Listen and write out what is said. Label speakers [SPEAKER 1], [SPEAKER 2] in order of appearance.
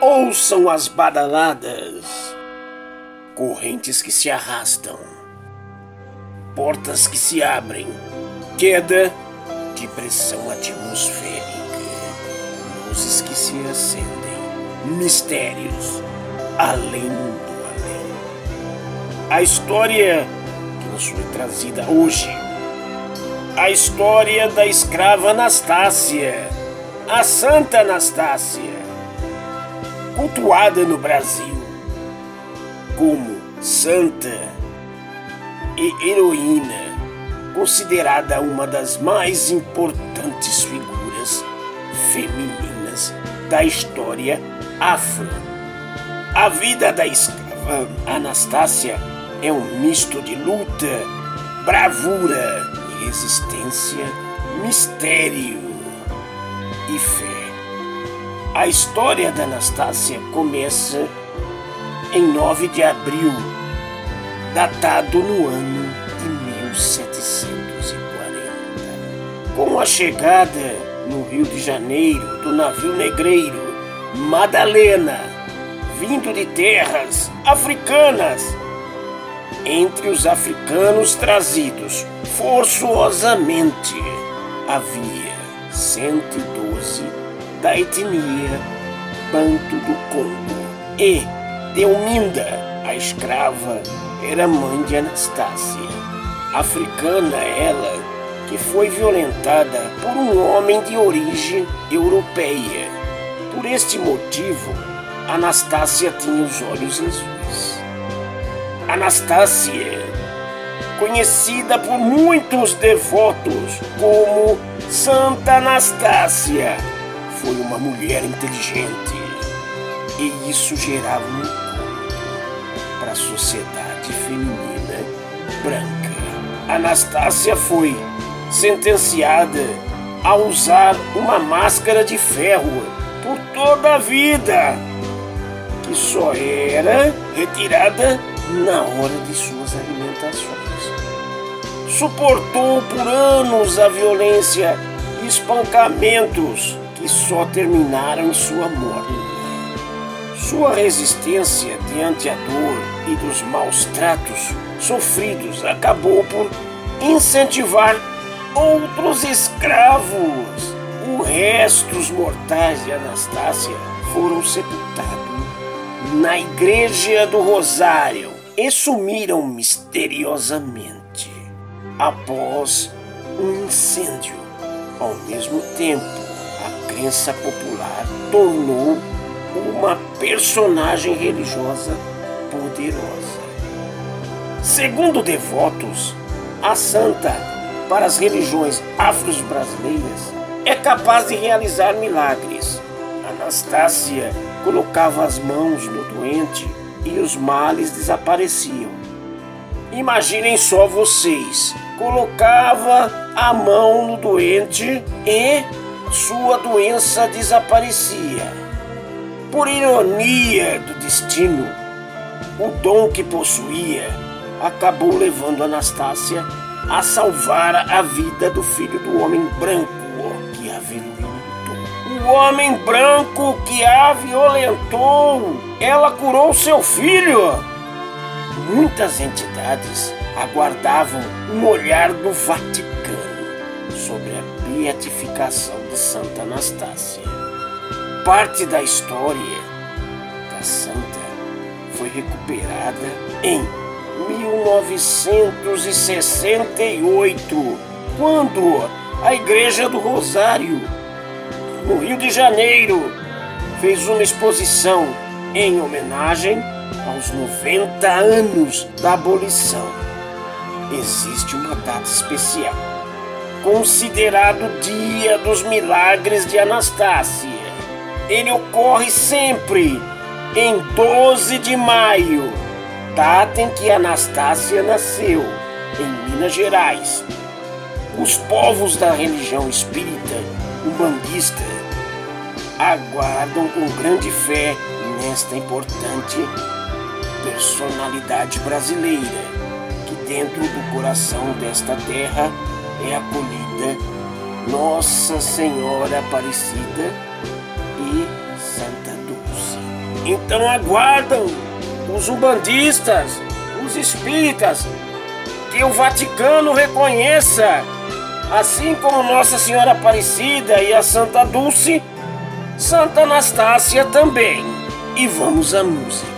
[SPEAKER 1] Ouçam as badaladas, correntes que se arrastam, portas que se abrem, queda de pressão atmosférica, luzes que se acendem, mistérios além do além. A história que nos foi trazida hoje, a história da escrava Anastácia, a Santa Anastácia, cultuada no Brasil como santa e heroína considerada uma das mais importantes figuras femininas da história afro. A vida da escrava Anastácia é um misto de luta, bravura resistência, mistério e fé. A história da Anastácia começa em 9 de abril, datado no ano de 1740. Com a chegada no Rio de Janeiro do navio negreiro Madalena, vindo de terras africanas, entre os africanos trazidos forçosamente havia 112 da etnia Banto do Congo e Delminda, a escrava, era mãe de Anastácia. Africana ela, que foi violentada por um homem de origem europeia. Por este motivo, Anastácia tinha os olhos azuis. Anastácia, conhecida por muitos devotos como Santa Anastácia, foi uma mulher inteligente e isso gerava um para a sociedade feminina branca. Anastácia foi sentenciada a usar uma máscara de ferro por toda a vida, que só era retirada na hora de suas alimentações. Suportou por anos a violência e espancamentos que só terminaram em sua morte. Sua resistência diante a dor e dos maus tratos sofridos acabou por incentivar outros escravos. Os restos mortais de Anastácia foram sepultados na igreja do Rosário e sumiram misteriosamente após um incêndio. Ao mesmo tempo, crença popular tornou uma personagem religiosa poderosa. Segundo devotos, a santa, para as religiões afro-brasileiras, é capaz de realizar milagres. Anastácia colocava as mãos no doente e os males desapareciam. Imaginem só vocês: colocava a mão no doente e sua doença desaparecia. Por ironia do destino, o dom que possuía acabou levando Anastácia a salvar a vida do filho do homem branco que a violentou. O homem branco que a violentou, ela curou seu filho. Muitas entidades aguardavam um olhar do Vaticano sobre a beatificação de Santa Anastácia parte da história da santa foi recuperada em 1968, quando a Igreja do Rosário, no Rio de Janeiro, fez uma exposição em homenagem aos 90 anos da abolição. Existe uma data especial, considerado Dia dos Milagres de Anastácia ele ocorre sempre em 12 de maio, data em que Anastácia nasceu, em Minas Gerais. Os povos da religião espírita umbandista aguardam com grande fé nesta importante personalidade brasileira, que dentro do coração desta terra é acolhida Nossa Senhora Aparecida e Santa Dulce. Então aguardam os umbandistas, os espíritas, que o Vaticano reconheça, assim como Nossa Senhora Aparecida e a Santa Dulce, Santa Anastácia também. E vamos à música.